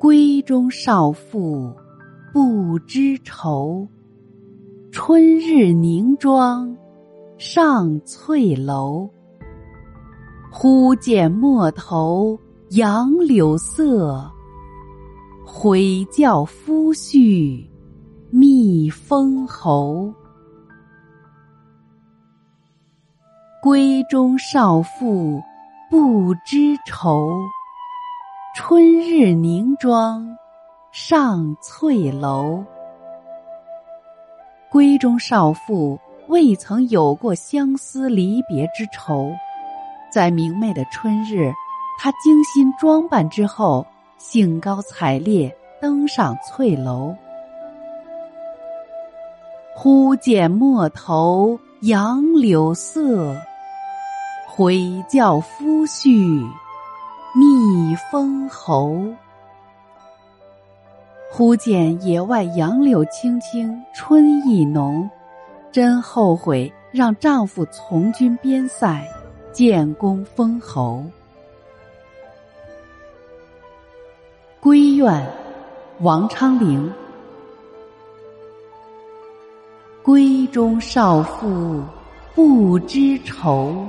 闺中少妇不知愁，春日凝妆上翠楼。忽见陌头杨柳色，悔教夫婿觅封侯。闺中少妇不知愁。春日凝妆上翠楼。闺中少妇未曾有过相思离别之愁，在明媚的春日，她精心装扮之后，兴高采烈登上翠楼。忽见陌头杨柳色，悔教夫婿。觅封侯。忽见野外杨柳青青，春意浓，真后悔让丈夫从军边塞，建功封侯。归怨，王昌龄。闺中少妇不知愁，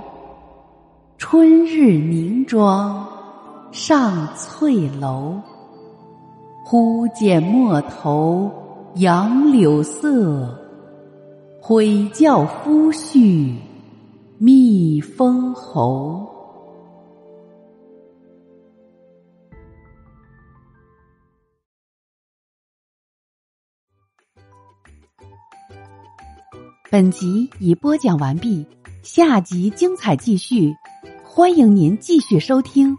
春日凝妆。上翠楼，忽见陌头杨柳色，悔教夫婿觅封侯。本集已播讲完毕，下集精彩继续，欢迎您继续收听。